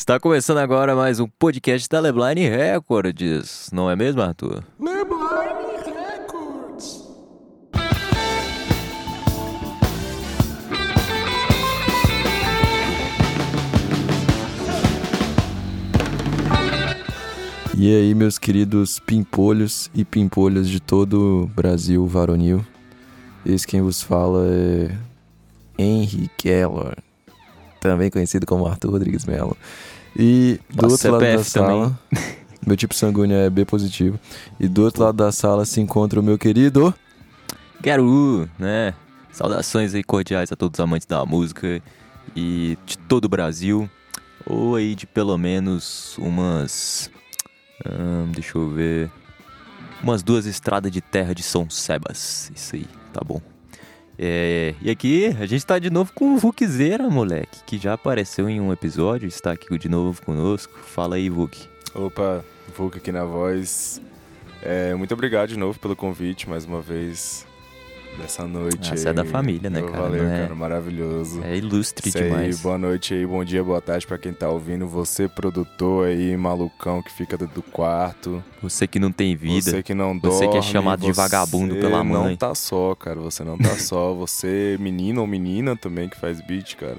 Está começando agora mais um podcast da Lebline Records, não é mesmo, Arthur? Lebline Records. E aí, meus queridos pimpolhos e pimpolhas de todo o Brasil varonil. Esse quem vos fala é Henry Keller, também conhecido como Arthur Rodrigues Mello. E do Nossa, outro lado da CPF também. sala, meu tipo sanguíneo é B positivo. E do outro lado da sala se encontra o meu querido Garu, né? Saudações aí cordiais a todos os amantes da música e de todo o Brasil. Ou aí de pelo menos umas. ahn, deixa eu ver. Umas duas estradas de terra de São Sebas. Isso aí, tá bom. É, e aqui a gente tá de novo com o Vukzeira, moleque, que já apareceu em um episódio, está aqui de novo conosco. Fala aí, Vuk. Opa, Vulca aqui na voz. É, muito obrigado de novo pelo convite, mais uma vez, dessa noite. Ah, você é da família, né, cara? Valeu, Não é- cara, maravilhoso. É ilustre aí, demais. boa noite aí, bom dia, boa tarde pra quem tá ouvindo. Você, produtor aí, malucão que fica dentro do quarto. Você que não tem vida. Você que não Você dorme. que é chamado de vagabundo você pela não mãe. tá só, cara, você não tá só. Você, menino ou menina também que faz beat, cara.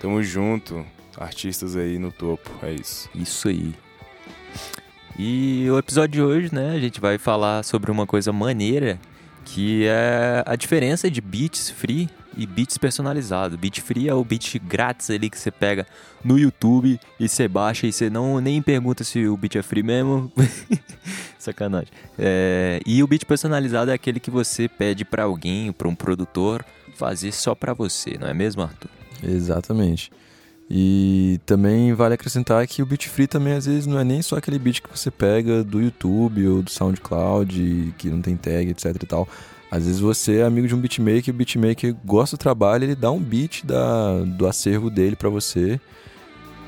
Tamo junto. Artistas aí no topo, é isso. Isso aí. E o episódio de hoje, né, a gente vai falar sobre uma coisa maneira, que é a diferença de beats free e beats personalizados. Beat free é o beat grátis ali que você pega no YouTube e você baixa e você não nem pergunta se o beat é free mesmo. Sacanagem. É, e o beat personalizado é aquele que você pede pra alguém, pra um produtor, fazer só pra você, não é mesmo, Arthur? Exatamente. E também vale acrescentar que o beat free também às vezes não é nem só aquele beat que você pega do YouTube ou do SoundCloud, que não tem tag, etc e tal. Às vezes você é amigo de um beatmaker o beatmaker gosta do trabalho, ele dá um beat da, do acervo dele pra você.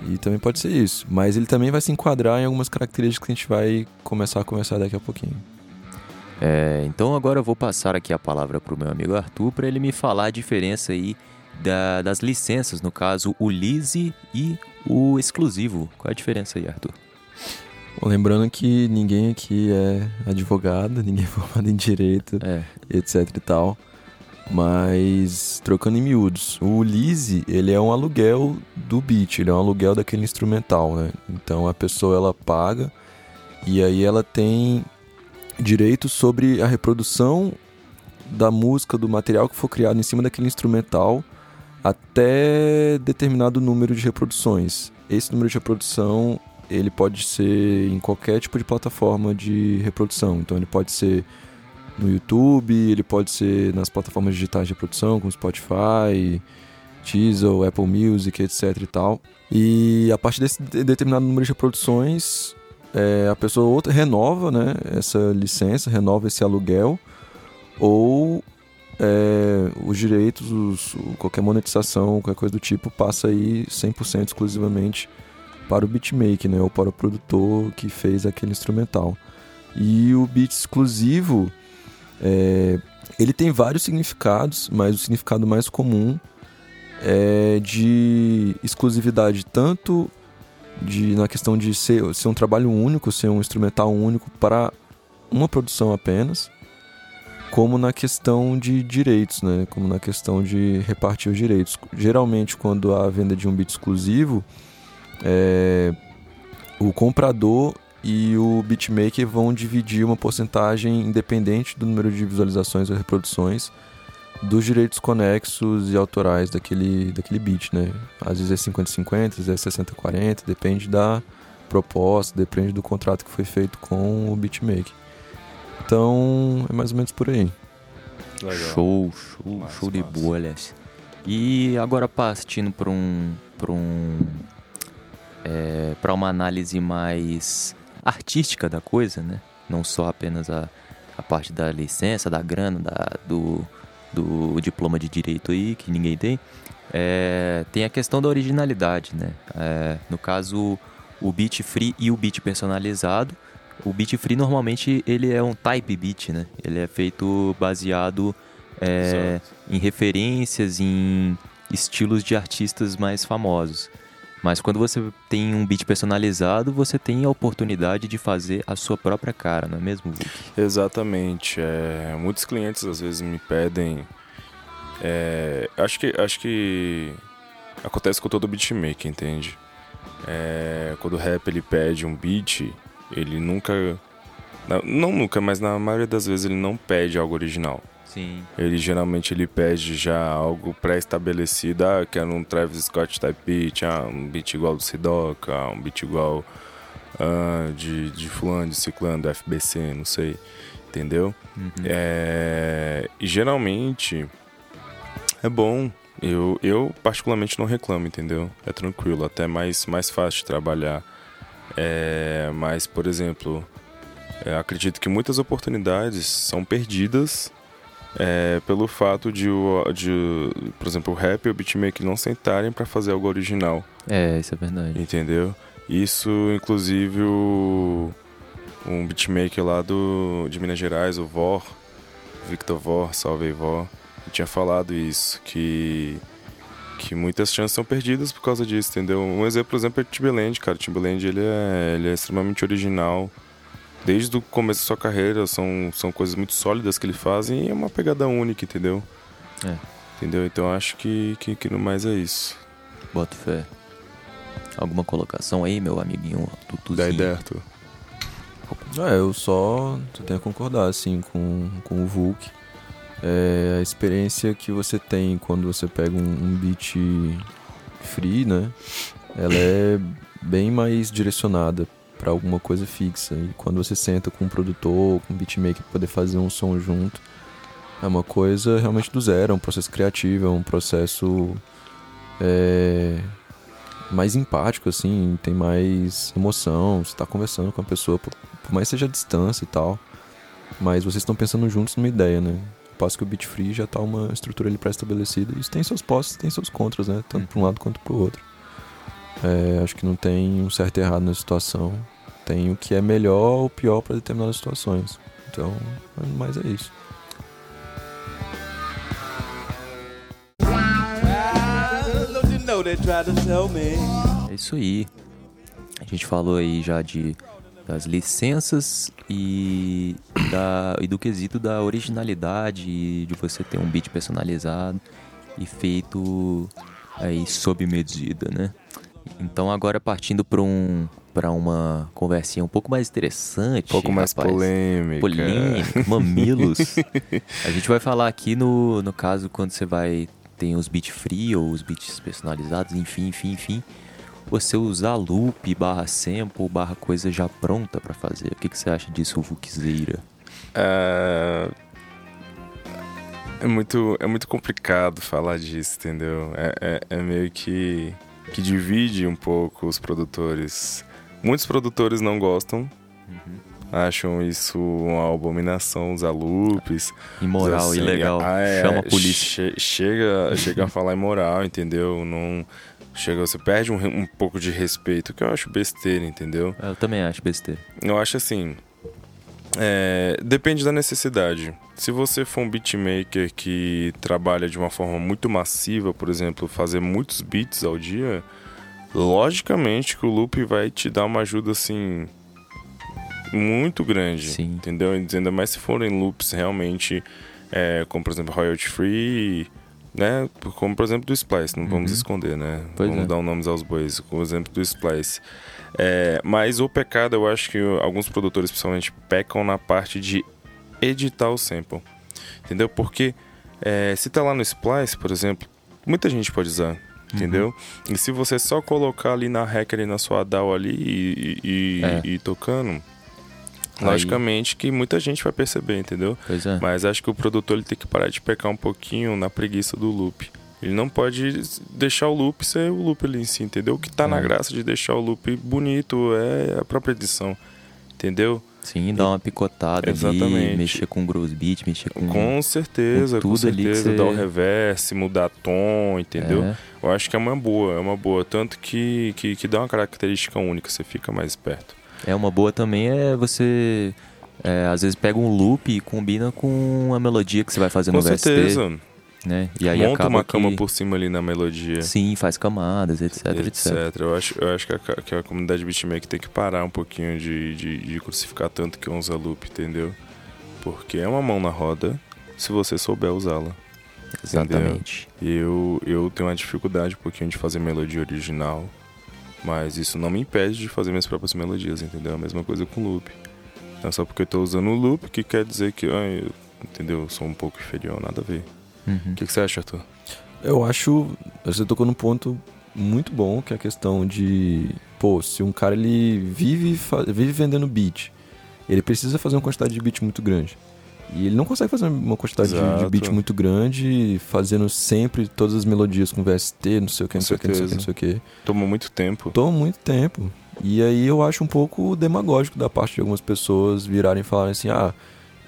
E também pode ser isso. Mas ele também vai se enquadrar em algumas características que a gente vai começar a conversar daqui a pouquinho. É, então agora eu vou passar aqui a palavra para o meu amigo Arthur para ele me falar a diferença aí da- das licenças, no caso o Lise e o exclusivo. Qual é a diferença aí, Arthur? Bom, lembrando que ninguém aqui é advogado, ninguém é formado em direito, É, etc e tal. Mas trocando em miúdos, o lease, ele é um aluguel do beat, ele é um aluguel daquele instrumental, né? Então a pessoa ela paga e aí ela tem direito sobre a reprodução da música, do material que for criado em cima daquele instrumental até determinado número de reproduções. Esse número de reprodução, ele pode ser em qualquer tipo de plataforma de reprodução. Então ele pode ser no YouTube, ele pode ser nas plataformas digitais de reprodução, como Spotify, Deezer, Apple Music, etc e tal. E a partir desse de- determinado número de reproduções, é, a pessoa outra renova né, essa licença, renova esse aluguel, ou é, os direitos, os- qualquer monetização, qualquer coisa do tipo, passa aí 100% exclusivamente para o beatmaker, né, ou para o produtor que fez aquele instrumental. E o beat exclusivo, é, ele tem vários significados, mas o significado mais comum é de exclusividade, tanto de, na questão de ser, ser um trabalho único, ser um instrumental único para uma produção apenas, como na questão de direitos, né? como na questão de repartir os direitos. Geralmente, quando há a venda de um beat exclusivo, é, o comprador e o beatmaker vão dividir uma porcentagem independente do número de visualizações ou reproduções dos direitos conexos e autorais daquele, daquele beat, né? Às vezes é 50-50, às vezes é 60-40, depende da proposta, depende do contrato que foi feito com o beatmaker. Então, é mais ou menos por aí. Legal. show, show, Massa, show de massa. bola, aliás. E agora partindo para um, para um, é, para uma análise mais artística da coisa, né? Não só apenas a, a parte da licença, da grana, da, do, do diploma de direito aí, que ninguém tem. É, tem a questão da originalidade, né? É, no caso, o beat free e o beat personalizado. O beat free normalmente ele é um type beat, né? Ele é feito baseado é, em referências, em estilos de artistas mais famosos. Mas quando você tem um beat personalizado, você tem a oportunidade de fazer a sua própria cara, não é mesmo, Vuk? Exatamente. É, muitos clientes às vezes me pedem. é, acho que acho que acontece com todo beatmaker, entende? É, quando o rap ele pede um beat, ele nunca. Não, nunca, mas na maioria das vezes ele não pede algo original. Sim. Ele geralmente ele pede já algo pré-estabelecido, ah, quero um Travis Scott type beat, ah, um beat igual do Sidoca, ah, um beat igual ah, de, de fulano, de ciclano, do FBC, não sei, entendeu? Uhum. É, e geralmente é bom, eu, eu particularmente não reclamo, entendeu? É tranquilo, até mais, mais fácil de trabalhar. É, mas, por exemplo, é, acredito que muitas oportunidades são perdidas é, pelo fato de, o, de, por exemplo, o rap e o beatmaker não sentarem para fazer algo original, É, isso é verdade. entendeu? Isso, inclusive, o, um beatmaker lá do, de Minas Gerais, o Vor, Victor Vor, salve Vor, tinha falado isso, que, que muitas chances são perdidas por causa disso, entendeu? Um exemplo, por exemplo, é o Timbaland, cara. O Timbaland, ele é, ele é extremamente original. Desde o começo da sua carreira, são, são coisas muito sólidas que ele faz e é uma pegada única, entendeu? É. Entendeu? Então acho que, que, que no mais é isso. Boto fé. Alguma colocação aí, meu amiguinho Tutuzinho? Daí, Derto. É, eu só, só tenho a concordar, assim, com, com o Vulk. É, a experiência que você tem quando você pega um, um beat free, né? Ela é bem mais direcionada para alguma coisa fixa. E quando você senta com um produtor, com um beatmaker pra poder fazer um som junto, é uma coisa realmente do zero, é um processo criativo, é um processo é, mais empático, assim, tem mais emoção, você tá conversando com a pessoa, por, por mais que seja a distância e tal, mas vocês estão pensando juntos numa ideia, né? Passo que o Beat Free já tá uma estrutura ali pré-estabelecida, isso tem seus postos, tem seus contras, né? Tanto para um lado quanto pro outro. É, acho que não tem um certo e errado na situação. Tem o que é melhor ou pior para determinadas situações. Então, mas é isso. É isso aí. A gente falou aí já de das licenças e, da, e do quesito da originalidade de você ter um beat personalizado e feito aí sob medida, né? Então agora partindo para um para uma conversinha um pouco mais interessante, Um pouco mais rapaz. polêmica. polêmica, mamilos. A gente vai falar aqui no, no caso quando você vai tem os beats free ou os beats personalizados, enfim, enfim, enfim. Você usar loop, barra sample, barra coisa já pronta pra fazer. O que, que você acha disso, Vukzeira? É... é muito é muito complicado falar disso, entendeu? É, é, é meio que que divide um pouco os produtores. Muitos produtores não gostam, acham isso uma abominação usar loops. Imoral, assim, ilegal. ah, é, Chama a polícia. che- chega, chega a falar imoral, entendeu? Não chega, você perde um, um pouco de respeito, que eu acho besteira, entendeu? Eu também acho besteira. Eu acho assim. É, depende da necessidade. Se você for um beatmaker que trabalha de uma forma muito massiva, por exemplo, fazer muitos beats ao dia, logicamente que o loop vai te dar uma ajuda assim muito grande, Sim. entendeu? Ainda mais se forem loops realmente, é, como por exemplo royalty free, né? Como por exemplo do Splice, não vamos Uhum. esconder, né? Pois vamos é. dar um nomes aos bois, como exemplo do Splice. É, mas o pecado, eu acho que alguns produtores, principalmente, pecam na parte de editar o sample. Entendeu? Porque é, se tá lá no Splice, por exemplo, muita gente pode usar. Entendeu? E se você só colocar ali na hack, ali na sua DAW ali e, e- É. e tocando, logicamente que muita gente vai perceber, entendeu? Pois é. Mas acho que o produtor ele tem que parar de pecar um pouquinho na preguiça do loop. Ele não pode deixar o loop ser o loop ali em si, entendeu? O que tá na É. graça de deixar o loop bonito é a própria edição, entendeu? Sim, dar uma picotada ali, Exatamente. mexer com gross beat, mexer com... Com certeza, com com, tudo ali que certeza. você- Dar o reverse, mudar tom, entendeu? É. Eu acho que é uma boa, é uma boa. Tanto que, que, que dá uma característica única, você fica mais esperto. É uma boa também é você é, às vezes pega um loop e combina com a melodia que você vai fazer Com no VST. certeza. né? E aí Monta acaba uma cama que... por cima ali na melodia. Sim, faz camadas, etc, etc. Eu acho, eu acho que, a, que a comunidade beatmaker tem que parar um pouquinho de, de, de crucificar tanto que usa loop, entendeu? Porque é uma mão na roda se você souber usá-la. Exatamente. Eu, eu tenho uma dificuldade um pouquinho de fazer melodia original, mas isso não me impede de fazer minhas próprias melodias, entendeu? A mesma coisa com loop. Não é só porque eu tô usando o loop que quer dizer que, ah, eu, entendeu? Eu sou um pouco inferior, nada a ver. Uhum. O que, que você acha, Arthur? Eu acho. Você tocou num ponto muito bom, que é a questão de. Pô, se um cara ele vive, vive vendendo beat, ele precisa fazer uma quantidade de beat muito grande. E ele não consegue fazer uma quantidade de- de beat muito grande, fazendo sempre todas as melodias com VST, não sei o que, não sei o que, não sei o que, não certeza. sei o que. Tomou muito tempo. Toma muito tempo. E aí eu acho um pouco demagógico da parte de algumas pessoas virarem e falarem assim, ah,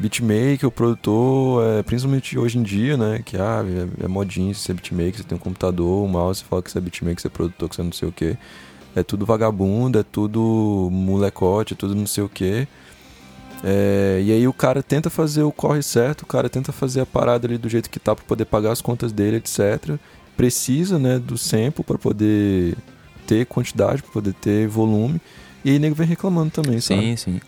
beatmaker, o produtor, é, principalmente hoje em dia, né, que ah, é, é modinho ser beatmaker, você tem um computador, um mouse, você fala que você é beatmaker, você é produtor, que você não sei o que. É tudo vagabundo, é tudo molecote, é tudo não sei o que. E aí o cara tenta fazer o corre certo, o cara tenta fazer a parada ali do jeito que tá pra poder pagar as contas dele, etc. Precisa, né, do sample para poder ter quantidade, para poder ter volume. E aí nego vem reclamando também, sabe? Sim, sim.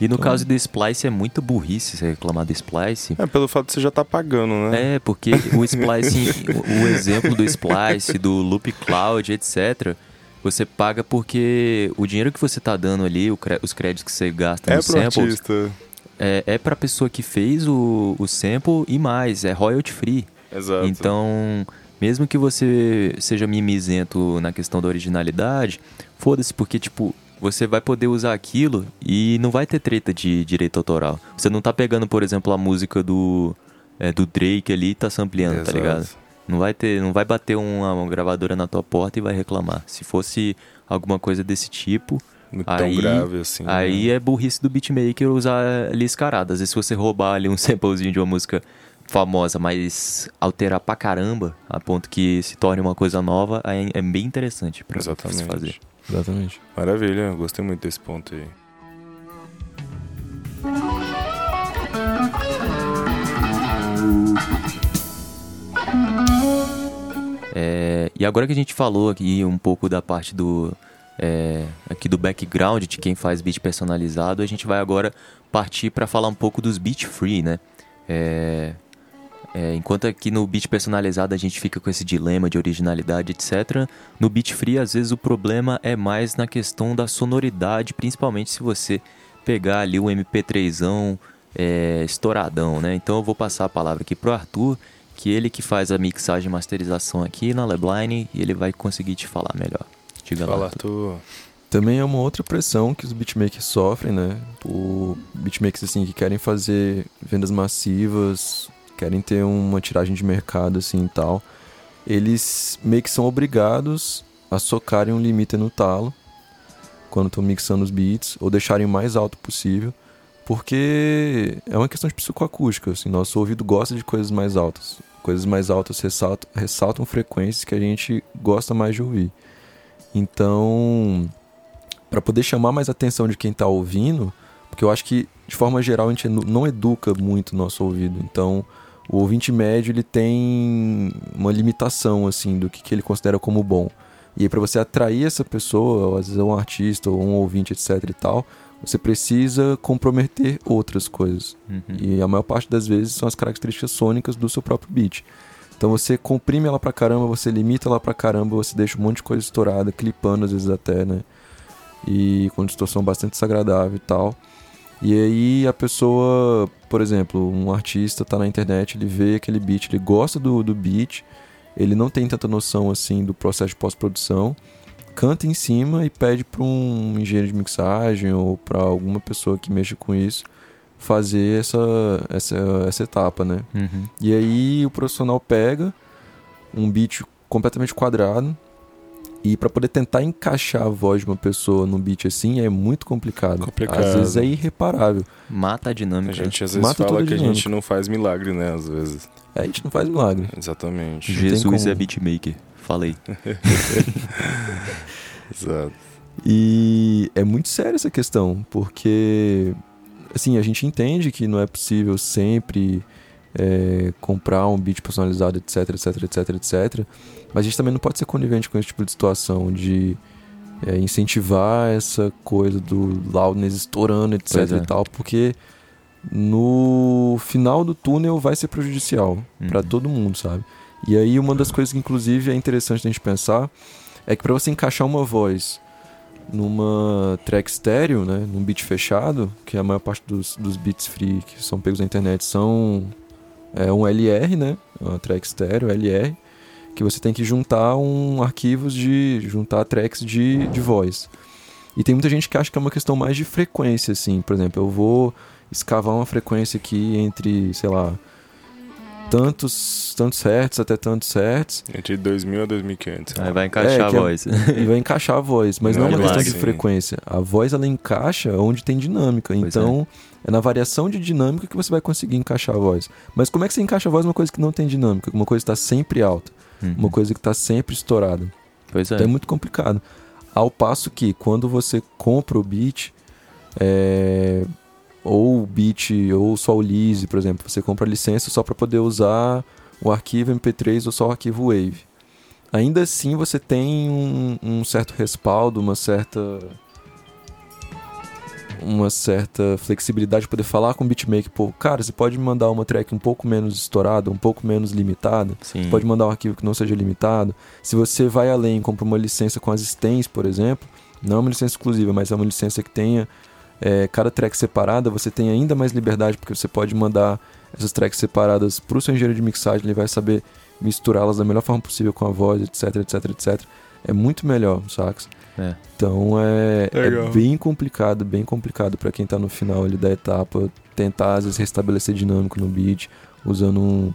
E no Então- caso do Splice é muito burrice você reclamar do Splice. É, pelo fato de você já tá pagando, né? É, porque o Splice, o exemplo do Splice, do Loop Cloud, etc., você paga porque o dinheiro que você tá dando ali, os créditos que você gasta É, nos pro samples, artista. é, é pra pessoa que fez o, o sample e mais, é royalty free. Exato. Então, mesmo que você seja mimizento na questão da originalidade, foda-se, porque, tipo, você vai poder usar aquilo e não vai ter treta de direito autoral. Você não tá pegando, por exemplo, a música do, é, do Drake ali e tá sampleando, tá Exato. ligado? Não vai ter, não vai bater uma, uma gravadora na tua porta e vai reclamar. Se fosse alguma coisa desse tipo, Muito aí- grave assim. aí né? é burrice do beatmaker usar ali escarada. Às vezes se você roubar ali um samplezinho de uma música famosa, mas alterar pra caramba, a ponto que se torne uma coisa nova, aí é bem interessante pra, pra se Exatamente. fazer. Exatamente. Maravilha, gostei muito desse ponto aí. E agora que a gente falou aqui um pouco da parte do é, aqui do background de quem faz beat personalizado, a gente vai agora partir para falar um pouco dos beat free, né? É, é, enquanto aqui no beat personalizado a gente fica com esse dilema de originalidade, etc. No beat free às vezes o problema é mais na questão da sonoridade, principalmente se você pegar ali o MP3zão é, estouradão, né? Então eu vou passar a palavra aqui pro Arthur, que ele que faz a mixagem e masterização aqui na Lebline e ele vai conseguir te falar melhor. Diga lá. Fala, Arthur. Arthur. Também é uma outra pressão que os beatmakers sofrem, né? Por beatmakers assim que querem fazer vendas massivas, querem ter uma tiragem de mercado assim e tal. Eles meio que são obrigados a socarem um limite no talo quando estão mixando os beats ou deixarem o mais alto possível, porque é uma questão de psicoacústica, assim, nosso ouvido gosta de coisas mais altas. Coisas mais altas ressaltam, ressaltam frequências que a gente gosta mais de ouvir. Então, para poder chamar mais atenção de quem está ouvindo, porque eu acho que de forma geral a gente não educa muito o nosso ouvido. Então, o ouvinte médio ele tem uma limitação assim do que, que ele considera como bom. E aí para você atrair essa pessoa, ou às vezes é um artista ou um ouvinte, etc e tal, você precisa comprometer outras coisas. Uhum. E a maior parte das vezes são as características sônicas do seu próprio beat. Então você comprime ela pra caramba, você limita ela pra caramba, você deixa um monte de coisa estourada, clipando às vezes até, né? E com distorção bastante desagradável e tal. E aí a pessoa, por exemplo, um artista tá na internet, ele vê aquele beat, ele gosta do, do beat, ele não tem tanta noção assim do processo de pós-produção, canta em cima e pede para um engenheiro de mixagem ou para alguma pessoa que mexa com isso fazer essa, essa, essa etapa, né? Uhum. E aí o profissional pega um beat completamente quadrado e para poder tentar encaixar a voz de uma pessoa num beat assim é muito complicado. Complicado. Às vezes é irreparável. Mata a A dinâmica. gente às vezes Mata fala a que a gente não faz milagre, né? Às vezes. Aí a gente não faz milagre. Exatamente. Jesus como. é beatmaker. Falei. Exato. E é muito séria essa questão, porque assim, a gente entende que não é possível sempre é, comprar um beat personalizado, etc, etc, etc, etc. Mas a gente também não pode ser conivente com esse tipo de situação de é, incentivar essa coisa do loudness estourando, etc é. e tal, porque no final do túnel vai ser prejudicial Uhum. pra todo mundo, sabe? E aí uma das coisas que inclusive é interessante a gente pensar é que pra você encaixar uma voz numa track estéreo, né, num beat fechado, que a maior parte dos, dos beats free que são pegos na internet são é, um LR, né, uma track estéreo, LR, que você tem que juntar um arquivos de juntar tracks de, de voz. E tem muita gente que acha que é uma questão mais de frequência, assim. Por exemplo, eu vou escavar uma frequência aqui entre, sei lá, tantos, tantos hertz até tantos hertz Entre 2000 a 2500. Aí vai encaixar É, a é- voz. e vai encaixar a voz. Mas não, Não é uma é questão lá, de sim. frequência. A voz ela encaixa onde tem dinâmica. Pois então é. na variação de dinâmica que você vai conseguir encaixar a voz. Mas como é que você encaixa a voz numa coisa que não tem dinâmica? Uma coisa que está sempre alta, Uhum. uma coisa que está sempre estourada. Pois é. Então é muito complicado. Ao passo que quando você compra o beat, é, ou o beat, ou só o Lise, por exemplo, você compra licença só para poder usar o arquivo MP3 ou só o arquivo Wave. Ainda assim você tem um, um certo respaldo, uma certa uma certa flexibilidade de poder falar com o beatmaker, pô, cara, você pode mandar uma track um pouco menos estourada, um pouco menos limitada, Sim. pode mandar um arquivo que não seja limitado. Se você vai além e compra uma licença com as stems, por exemplo, não é uma licença exclusiva, mas é uma licença que tenha é, cada track separada, você tem ainda mais liberdade, porque você pode mandar essas tracks separadas para o seu engenheiro de mixagem, ele vai saber misturá-las da melhor forma possível com a voz, etc, etc, etc. É muito melhor, sacas? É. Então é, é bem complicado, bem complicado para quem tá no final ali da etapa tentar às vezes restabelecer dinâmico no beat, usando um,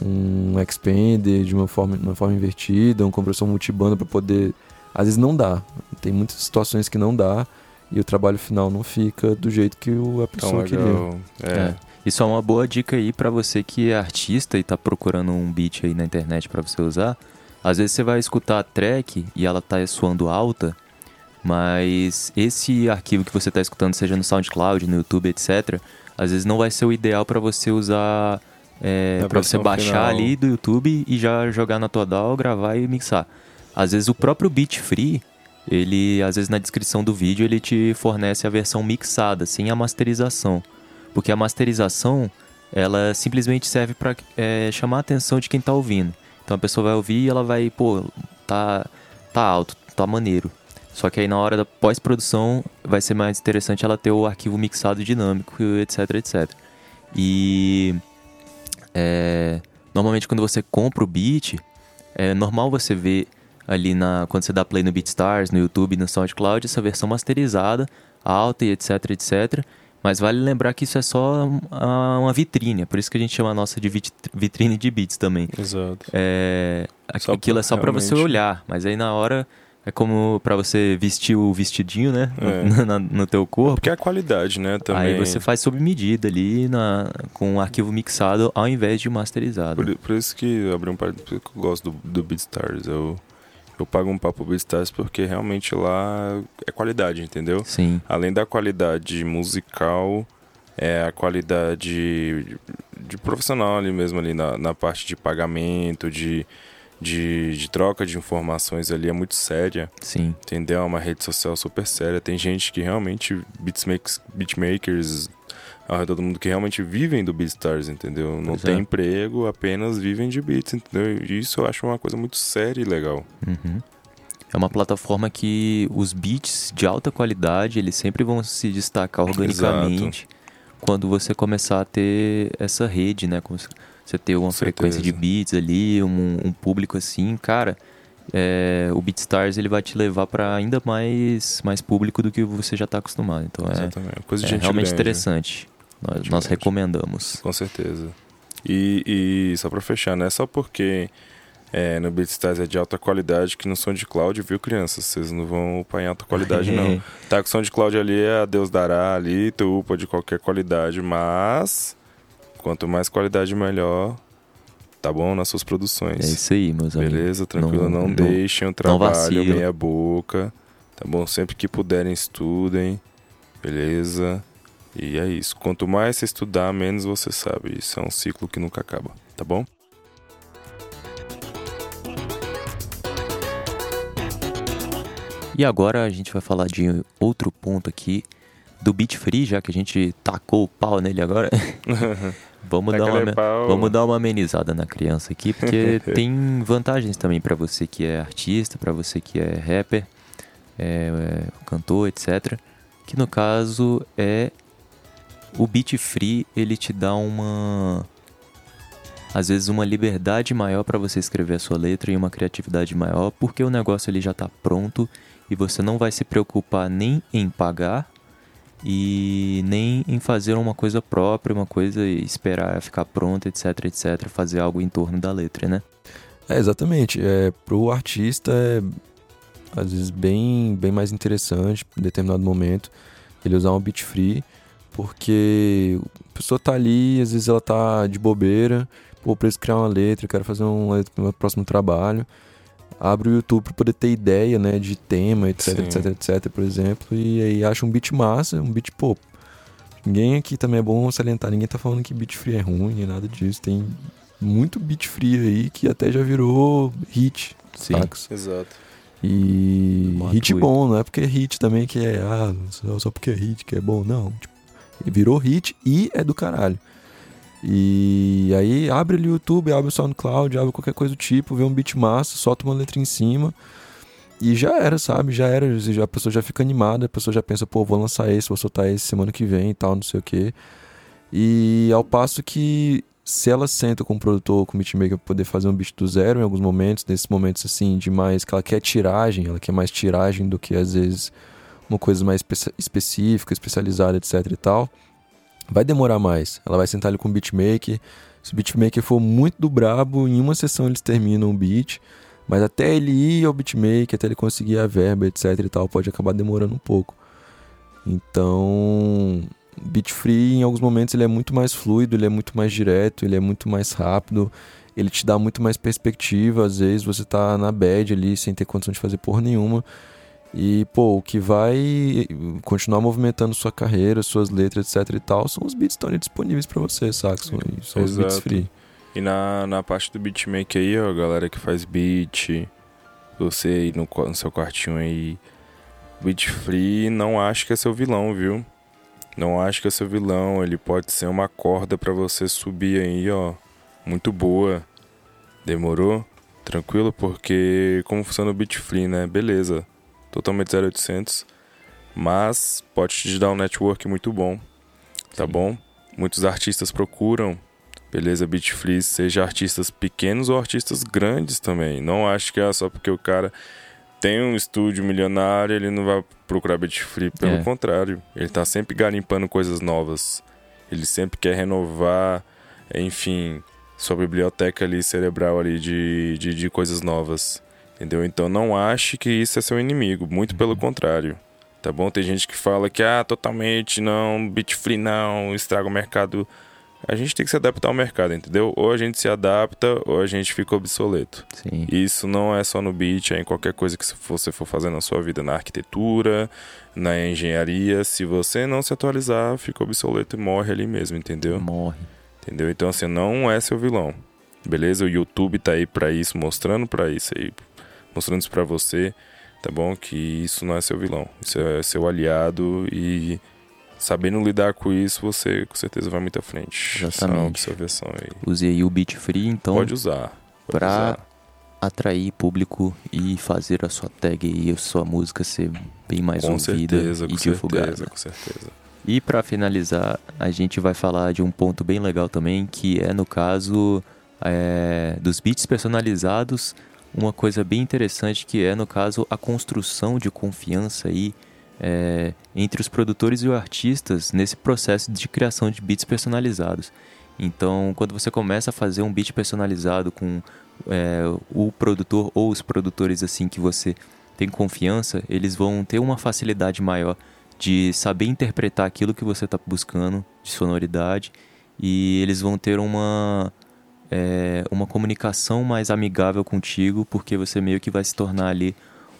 um expander de uma forma, uma forma invertida, um compressor multibanda para poder. Às vezes não dá. Tem muitas situações que não dá e o trabalho final não fica do jeito que o- a Então, pessoa queria. legal. É. É. Isso é uma boa dica aí pra você que é artista e tá procurando um beat aí na internet pra você usar. Às vezes você vai escutar a track e ela tá soando alta, mas esse arquivo que você tá escutando, seja no SoundCloud, no YouTube, etc., às vezes não vai ser o ideal pra você usar, é, para você baixar final. ali do YouTube e já jogar na tua DAW, gravar e mixar. Às vezes o próprio beat free, ele, às vezes na descrição do vídeo, ele te fornece a versão mixada, sem a masterização. Porque a masterização, ela simplesmente serve pra é, chamar a atenção de quem tá ouvindo. Então a pessoa vai ouvir e ela vai, pô, tá, tá alto, tá maneiro. Só que aí na hora da pós-produção vai ser mais interessante ela ter o arquivo mixado dinâmico, etc, etc. E é, normalmente quando você compra o beat, é normal você ver ali na quando você dá play no BeatStars, no YouTube, no SoundCloud, essa versão masterizada, alta e etc, etc. Mas vale lembrar que isso é só uma vitrine, é por isso que a gente chama a nossa de vit- vitrine de beats também. Exato. É, aquilo pra- é só pra você olhar, mas aí na hora é como pra você vestir o vestidinho, né, É. no, no teu corpo. Porque é a qualidade, né? Também. Aí você faz sob medida ali na, com um arquivo mixado ao invés de masterizado. Por, por isso que abri um isso que eu gosto do, do BeatStars. Eu, eu pago um papo BeatStars porque realmente lá é qualidade, entendeu? Sim, Além da qualidade musical, é a qualidade de, de profissional ali mesmo, ali na, na parte de pagamento, de, de, de troca de informações ali, é muito séria, sim. entendeu? É uma rede social super séria. Tem gente que realmente, beatmakers, beatmakers ao redor do mundo, que realmente vivem do BeatStars, entendeu? Não Pois tem é. emprego, apenas vivem de beats, entendeu? E isso eu acho uma coisa muito séria e legal. Uhum. É uma plataforma que os beats de alta qualidade, eles sempre vão se destacar organicamente quando você começar a ter essa rede, né? Você ter uma Com frequência de beats ali, um, um público assim, cara, é, o BeatStars ele vai te levar para ainda mais, mais público do que você já tá acostumado. Então é, Exatamente. Coisa de é realmente grande, né? Nós, nós recomendamos. Com certeza. E, e só pra fechar, não é só porque é, no BeatStars é de alta qualidade que no SoundCloud, viu, crianças? Vocês não vão upar em alta qualidade, não. Tá com o SoundCloud ali, é a Deus dará ali, tu upa de qualquer qualidade, mas quanto mais qualidade, melhor. Tá bom? Nas suas É produções. isso aí, meus amigos. Beleza? Tranquilo, Não- não, não- deixem o trabalho meia boca. Tá bom? Sempre que puderem, estudem. Beleza? E é isso. Quanto mais você estudar, menos você sabe. Isso é um ciclo que nunca acaba, tá bom? E agora a gente vai falar de outro ponto aqui do beat free, já que a gente tacou o pau nele agora. vamos, dar uma, vamos dar uma amenizada na criança aqui, porque tem vantagens também para você que é artista, para você que é rapper, é, é, cantor, etc. Que no caso é o beat free, ele te dá uma às vezes uma liberdade maior para você escrever a sua letra e uma criatividade maior, porque o negócio ele já está pronto e você não vai se preocupar nem em pagar e nem em fazer uma coisa própria, uma coisa e esperar ficar pronta, etc, etc, fazer algo em torno da letra, né? É, exatamente. É, pro artista é às vezes bem, bem mais interessante em determinado momento ele usar um beat free, porque a pessoa tá ali, às vezes ela tá de bobeira, pô, preciso criar uma letra, quero fazer um letra pro meu próximo trabalho abre o YouTube para poder ter ideia, né, de tema, etc, Sim. etc, etc, por exemplo, e aí acha um beat massa, um beat pop. Ninguém aqui também é bom salientar, ninguém tá falando que beat free é ruim, nem nada disso. Tem muito beat free aí que até já virou hit, Sim. Sacos? Exato. E hit bom, não é porque é hit também que é, ah, só porque é hit que é bom, não. Tipo, virou hit e é do caralho. E aí abre o YouTube, abre o SoundCloud, abre qualquer coisa do tipo, vê um beat massa, solta uma letra em cima. E já era, sabe? Já era. A pessoa já fica animada, a pessoa já pensa, pô, vou lançar esse, vou soltar esse semana que vem e tal, não sei o quê. E ao passo que se ela senta com o produtor, com o beatmaker pra poder fazer um beat do zero em alguns momentos, nesses momentos assim, de mais que ela quer tiragem, ela quer mais tiragem do que às vezes uma coisa mais espe específica, especializada, etc e tal vai demorar mais. Ela vai sentar ali com o beatmaker. Se o beatmaker for muito do brabo, em uma sessão eles terminam o beat. Mas até ele ir ao beatmaker, até ele conseguir a verba, etc e tal, pode acabar demorando um pouco. Então, beat free em alguns momentos ele é muito mais fluido, ele é muito mais direto, ele é muito mais rápido, ele te dá muito mais perspectiva. Às vezes você tá na bad ali sem ter condição de fazer porra nenhuma e, pô, o que vai continuar movimentando sua carreira, suas letras, etc e tal, são os beats que estão ali disponíveis para você, saca? São, são os beats free. E na, na parte do beatmaker aí, ó, galera que faz beat, você aí no, no seu quartinho aí, beat free, não acho que é seu vilão, viu? Não acho que é seu vilão, ele pode ser uma corda para você subir aí, ó, muito boa. Demorou? Tranquilo? Porque como funciona o beat free, né? Beleza totalmente 0800, mas pode te dar um network muito bom, tá Sim. bom? Muitos artistas procuram, beleza, beat free, seja artistas pequenos ou artistas grandes também. Não acho que é só porque o cara tem um estúdio milionário, ele não vai procurar beat free, pelo é. contrário, ele tá sempre garimpando coisas novas. Ele sempre quer renovar, enfim, sua biblioteca ali cerebral ali de, de, de coisas novas. Entendeu? Então não ache que isso é seu inimigo, muito pelo uhum. contrário. Tá bom? Tem gente que fala que ah, totalmente não, bit free não, estraga o mercado. A gente tem que se adaptar ao mercado, entendeu? Ou a gente se adapta ou a gente fica obsoleto. Sim. Isso não é só no beat, é em qualquer coisa que você for fazer na sua vida, na arquitetura, na engenharia. Se você não se atualizar, fica obsoleto e morre ali mesmo, entendeu? Morre. Entendeu? Então, assim, não é seu vilão. Beleza? O YouTube tá aí para isso, mostrando para isso aí mostrando isso para você, tá bom? Que isso não é seu vilão, isso é seu aliado e sabendo lidar com isso, você com certeza vai muito à frente. Exatamente. observação aí. Use aí o Beat Free, então. Pode usar. Para atrair público e fazer a sua tag e a sua música ser bem mais com ouvida certeza, e com divulgada. Certeza, com certeza. E para finalizar, a gente vai falar de um ponto bem legal também, que é no caso é, dos beats personalizados uma coisa bem interessante que é, no caso, a construção de confiança aí é, entre os produtores e os artistas nesse processo de criação de beats personalizados. Então, quando você começa a fazer um beat personalizado com é, o produtor ou os produtores assim que você tem confiança, eles vão ter uma facilidade maior de saber interpretar aquilo que você está buscando de sonoridade e eles vão ter uma é, uma comunicação mais amigável contigo, porque você meio que vai se tornar ali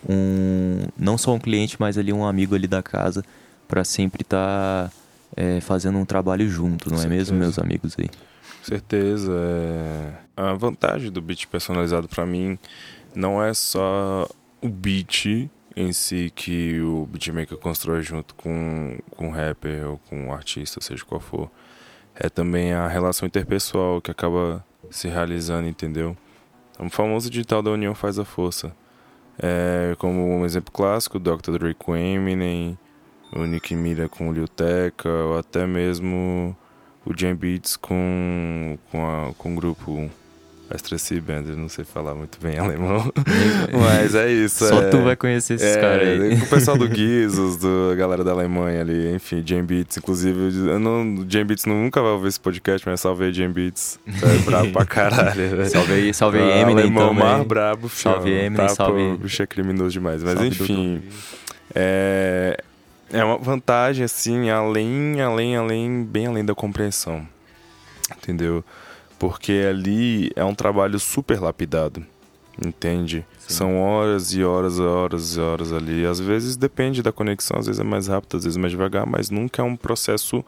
um não só um cliente, mas ali um amigo ali da casa para sempre estar tá é, fazendo um trabalho junto, não é Certeza. mesmo, meus amigos aí? certeza. É... A vantagem do beat personalizado pra mim não é só o beat em si que o beatmaker constrói junto com, com o rapper ou com o artista, seja qual for. É também a relação interpessoal que acaba se realizando, entendeu? O famoso digital da união faz a força. É, como um exemplo clássico, Dr. Dre com Eminem, o Nick Miller com o Lil Tecca, ou até mesmo o Jam Beats com, com, a, com o grupo Estresse Band, eu não sei falar muito bem alemão, mas é isso. Só é, tu vai conhecer esses é, caras aí. O pessoal do Gizos, do a galera da Alemanha ali, enfim, Jam Beats, inclusive, eu não, Jam Beats nunca vai ouvir esse podcast, mas salvei Jam Beats, é brabo pra caralho. Salve aí, salve aí, Ah, Eminem alemão também. mais brabo, fião. Salve Eminem, tá, salve- Pô, o bicho é criminoso demais, mas Salve, enfim... É, é uma vantagem, assim, além, além, além, bem além da compreensão. Entendeu? Porque ali é um trabalho super lapidado. Entende? Sim. São horas e horas e horas e horas ali. Às vezes depende da conexão, às vezes é mais rápido, às vezes é mais devagar, mas nunca é um processo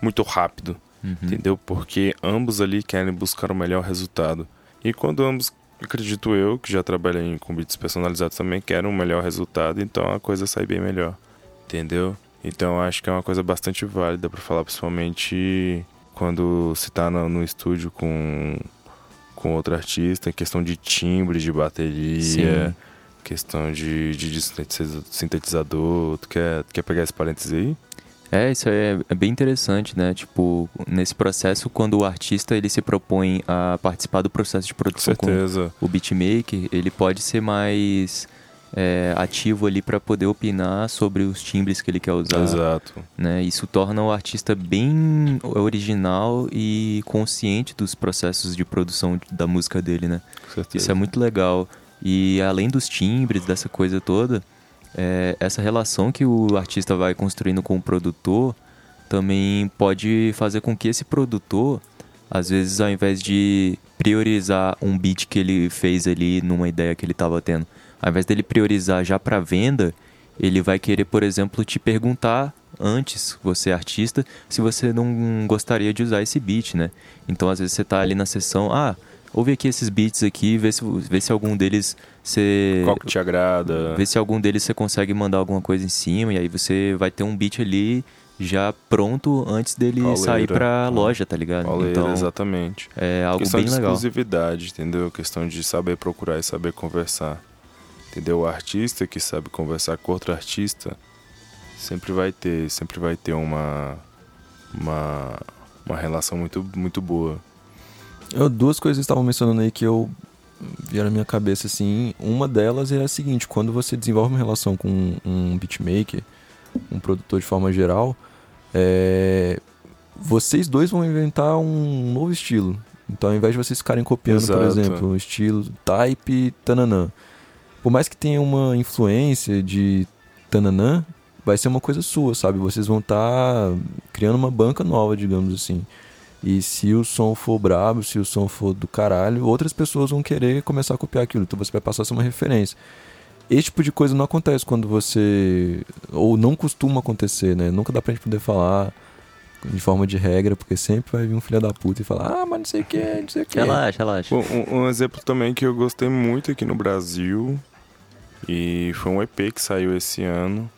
muito rápido. Uhum. Entendeu? Porque ambos ali querem buscar o melhor resultado. E quando ambos, acredito eu, que já trabalhei com beats personalizados também, querem um melhor resultado, então a coisa sai bem melhor. Entendeu? Então eu acho que é uma coisa bastante válida para falar, principalmente quando se tá no, no estúdio com, com outro artista, em questão de timbre de bateria, Sim. questão de, de, de sintetiza- sintetizador. Tu quer, tu quer pegar esse parênteses aí? É, isso é, é bem interessante, né? Tipo, nesse processo, quando o artista ele se propõe a participar do processo de Com produção com certeza. o beatmaker, ele pode ser mais é, ativo ali para poder opinar sobre os timbres que ele quer usar, Exato. né? Isso torna o artista bem original e consciente dos processos de produção da música dele, né? Com certeza. Isso é muito legal. E além dos timbres, dessa coisa toda, é, essa relação que o artista vai construindo com o produtor também pode fazer com que esse produtor, às vezes, ao invés de priorizar um beat que ele fez ali numa ideia que ele estava tendo, ao invés dele priorizar já para venda, ele vai querer, por exemplo, te perguntar antes, você é artista, se você não gostaria de usar esse beat, né? Então, às vezes você tá ali na sessão, ah, ouve aqui esses beats aqui, vê se, vê se algum deles você Qual que te agrada? Vê se algum deles você consegue mandar alguma coisa em cima e aí você vai ter um beat ali já pronto antes dele Pauleira. sair pra Ah. loja, tá ligado? Pauleira, então exatamente. é algo questão bem de legal. exclusividade, entendeu? Questão de saber procurar e saber conversar. Entendeu? O artista que sabe conversar com outro artista sempre vai ter, sempre vai ter uma uma, uma relação muito muito boa. Eu, duas coisas que estavam mencionando aí que eu vieram na minha cabeça assim. Uma delas é a seguinte: quando você desenvolve uma relação com um beatmaker, um produtor de forma geral, é, vocês dois vão inventar um novo estilo. Então, ao invés de vocês ficarem copiando, por Exato. exemplo, o estilo type tananã, por mais que tenha uma influência de tananã, vai ser uma coisa sua, sabe? Vocês vão estar criando uma banca nova, digamos assim. E se o som for brabo, se o som for do caralho, outras pessoas vão querer começar a copiar aquilo. Então você vai passar a ser uma referência. Esse tipo de coisa não acontece quando você. Ou não costuma acontecer, né? Nunca dá pra gente poder falar de forma de regra, porque sempre vai vir um filho da puta e falar, ah, mas não sei o que, não sei o que. Relaxa, relaxa. Bom, um, um exemplo também que eu gostei muito aqui no Brasil e foi um EP que saiu esse ano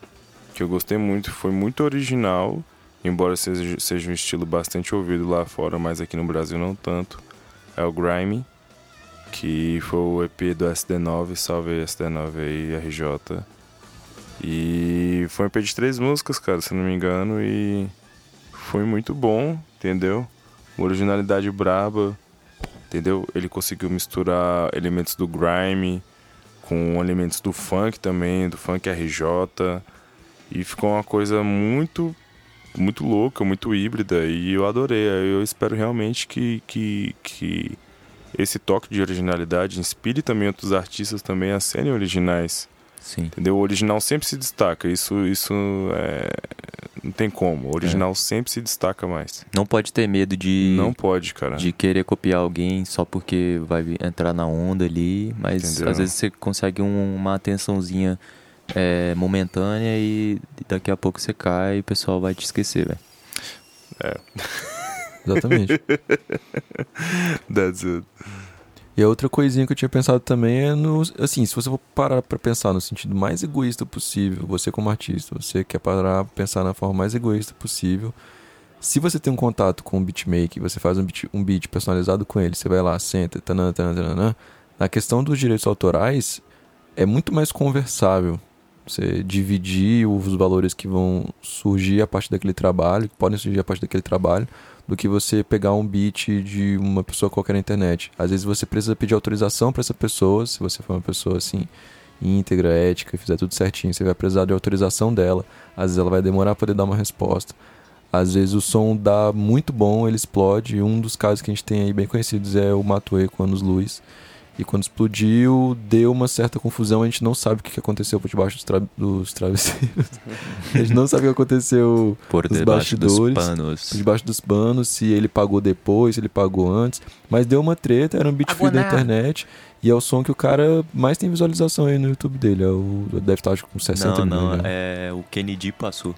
que eu gostei muito, foi muito original, embora seja, seja um estilo bastante ouvido lá fora, mas aqui no Brasil não tanto. É o Grime, que foi o EP do SD9, salve aí, SD9 aí, RJ. E foi um EP de três músicas, cara, se não me engano, e foi muito bom, entendeu? Uma originalidade braba, entendeu? Ele conseguiu misturar elementos do grime com elementos do funk também, do funk RJ, e ficou uma coisa muito muito louca, muito híbrida, e eu adorei. Eu espero realmente que, que, que esse toque de originalidade inspire também outros artistas também a serem originais. Sim. Entendeu? O original sempre se destaca. Isso, isso é... não tem como. O original sempre se destaca mais. Não pode ter medo de, Não pode, cara. de querer copiar alguém só porque vai entrar na onda ali, mas Entendeu? às vezes você consegue um- uma atençãozinha é, momentânea e daqui a pouco você cai e o pessoal vai te esquecer, velho. É. Exatamente. That's it. E a outra coisinha que eu tinha pensado também é no. Assim, se você for parar pra pensar no sentido mais egoísta possível, você como artista, você quer parar pra pensar na forma mais egoísta possível. Se você tem um contato com um beatmaker, você faz um beat, um beat personalizado com ele, você vai lá, senta, tanana, tanana, na questão dos direitos autorais, é muito mais conversável. Você dividir os valores que vão surgir a partir daquele trabalho, que podem surgir a partir daquele trabalho, do que você pegar um beat de uma pessoa qualquer na internet. Às vezes você precisa pedir autorização para essa pessoa, se você for uma pessoa assim íntegra, ética, fizer tudo certinho, você vai precisar de autorização dela. Às vezes ela vai demorar para poder dar uma resposta. Às vezes o som dá muito bom, ele explode. Um dos casos que a gente tem aí bem conhecidos é o Matuê com Anos Luz. E quando explodiu, deu uma certa confusão. A gente não sabe o que aconteceu por debaixo dos, tra dos travesseiros. a gente não sabe o que aconteceu Por nos debaixo dos bastidores. panos. por debaixo dos panos, se ele pagou depois, se ele pagou antes. Mas deu uma treta, era um beat free da internet. E é o som que o cara mais tem visualização aí no YouTube dele. É o, deve estar acho, com 60 Não, milhões. não, né? é o Kennedy passou.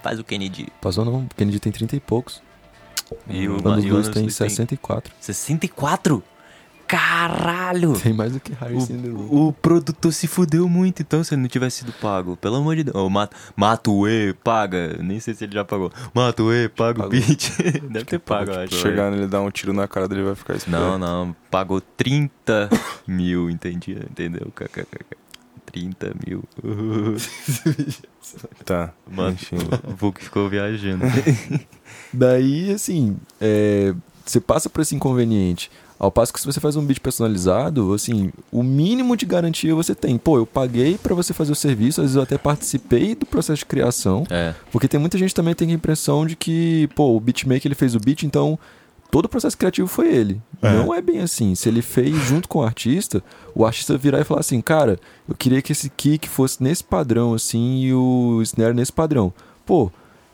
Faz o Kennedy. Passou não, o Kennedy tem 30 e poucos. E o Anos Ma- e o Luz Anos tem Luz tem 64. 64? Caralho! Tem mais do que the Room. O, o produtor se fudeu muito, então, se ele não tivesse sido pago. Pelo amor de Deus. Ô, Mat Matuê, paga. Nem sei se ele já pagou. Matuê, paga o beat. Deve ter pago, eu acho. Chegar nele, dar um tiro na cara dele, vai ficar esperto. Não, não. Pagou 30 mil, entendi, entendeu? KKK. 30 mil. Tá. Mano, Enfim. o Vulk ficou viajando. Daí, assim, é, você passa por esse inconveniente. Ao passo que se você faz um beat personalizado, assim, o mínimo de garantia você tem. Pô, eu paguei pra você fazer o serviço, às vezes eu até participei do processo de criação. É. Porque tem muita gente também que tem a impressão de que, pô, o beatmaker ele fez o beat, então todo o processo criativo foi ele. É. Não é bem assim. Se ele fez junto com o artista, o artista virar e falar assim, cara, eu queria que esse kick fosse nesse padrão, assim, e o snare nesse padrão. Pô,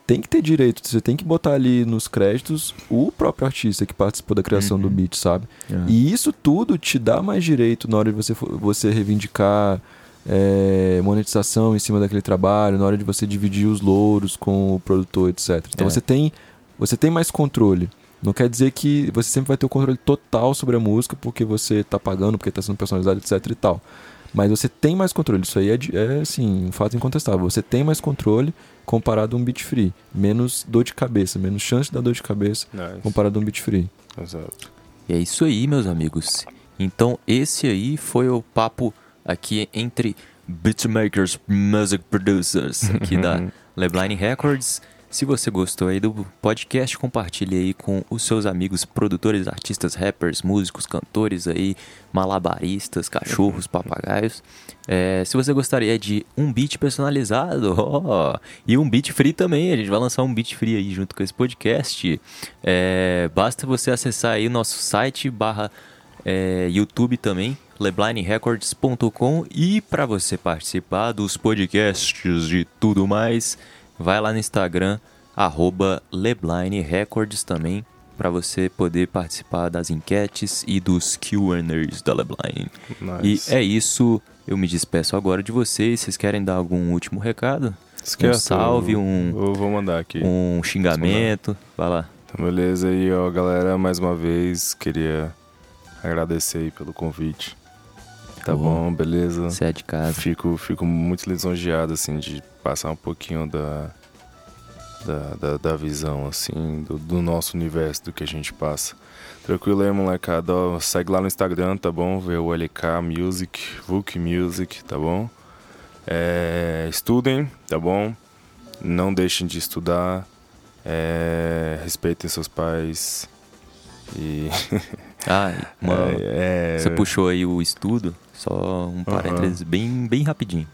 tem que ter direito, você tem que botar ali nos créditos o próprio artista que participou da criação do beat, sabe? É. E isso tudo te dá mais direito na hora de você, você reivindicar é, monetização em cima daquele trabalho, na hora de você dividir os louros com o produtor, etc. Então É. você tem você tem mais controle. Não quer dizer que você sempre vai ter o controle total sobre a música porque você tá pagando, porque tá sendo personalizado, etc e tal. Mas você tem mais controle. Isso aí é, é assim, um fato incontestável. Você tem mais controle comparado a um beat free. Menos dor de cabeça, menos chance dar dor de cabeça Nice. comparado a um beat free. Exato. E é isso aí, meus amigos. Então, esse aí foi o papo aqui entre beatmakers, music producers aqui da Lebline Records. Se você gostou aí do podcast, compartilhe aí com os seus amigos produtores, artistas, rappers, músicos, cantores aí, malabaristas, cachorros, papagaios. É, se você gostaria de um beat personalizado ó, e um beat free também, a gente vai lançar um beat free aí junto com esse podcast. É, basta você acessar aí o nosso site barra é, YouTube também, leblinerecords.com e para você participar dos podcasts e tudo mais, vai lá no Instagram arroba Lebline Records também para você poder participar das enquetes e dos Q&As da Lebline. Nice. E é isso, eu me despeço agora de vocês. Vocês querem dar algum último recado? Esquece, um salve, um- Eu vou mandar aqui. Um xingamento? Vai lá. Então, beleza aí, ó, galera. Mais uma vez, queria agradecer aí pelo convite. Tá bom, beleza? Você é de casa. Fico, fico muito lisonjeado, assim, de passar um pouquinho da, da, da, da visão, assim, do, do nosso universo, do que a gente passa. Tranquilo aí, molecada. Ó, segue lá no Instagram, tá bom? Vê o LK Music, Vuk Music, tá bom? É, estudem, tá bom? Não deixem de estudar. É, respeitem seus pais. E. Ah, uma- é, você puxou aí o estudo, só um parênteses bem, bem rapidinho.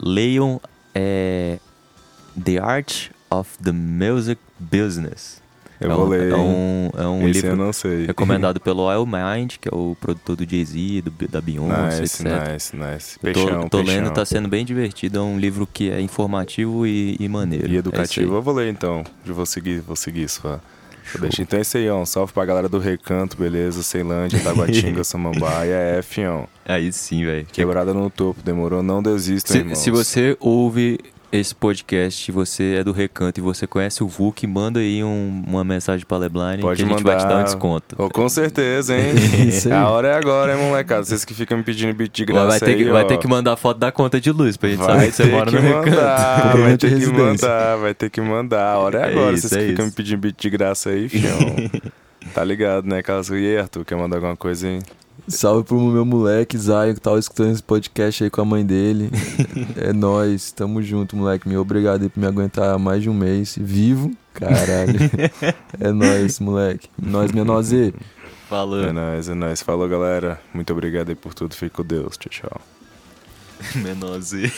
Leiam é, The Art of the Music Business. Eu é vou um, ler. É um, é um Esse livro eu não sei. recomendado pelo Oil Mind, que é o produtor do Jay-Z, da Beyoncé, Nice, etc. nice, nice. Eu tô, Peixão, tô peixão. lendo, tá sendo bem divertido. É um livro que é informativo e, e maneiro. E É educativo. isso eu vou ler então. Eu vou seguir, vou seguir isso. Deixa. Então é isso aí, ó. Um salve pra galera do Recanto, beleza? Ceilândia, Taguatinga, Samambaia. É, fião. aí. Aí sim, velho. Quebrada no topo, demorou? Não desista, Se, irmãos. se você ouve esse podcast, você é do Recanto e você conhece o Vuk, manda aí um- uma mensagem pra Lebline Pode que a gente vai te dar um mandar. desconto. Oh, com certeza, hein? Aí. A hora é agora, hein, molecada? Vocês que ficam me pedindo beat de graça vai ter, que, aí, vai ó. ter que mandar foto da conta de luz pra gente saber Vai que você ter mora que no Recanto. mandar, vai Comprovante ter que residência. mandar, vai ter que mandar. A hora é É agora, isso, vocês é que ficam me pedindo beat de graça aí, fião. tá ligado, né, Carlos? E aí, Arthur, quer mandar alguma coisa aí? Salve pro meu moleque, Zion, que tava escutando esse podcast aí com a mãe dele. é nóis, tamo junto, moleque. Meu obrigado aí por me aguentar há mais de um mês. Vivo, caralho. é nóis, moleque. Nós, minha nozê. Falou. É nóis, é nóis. Falou, galera. Muito obrigado aí por tudo. Fique com Deus. Tchau, tchau. Menorzinho.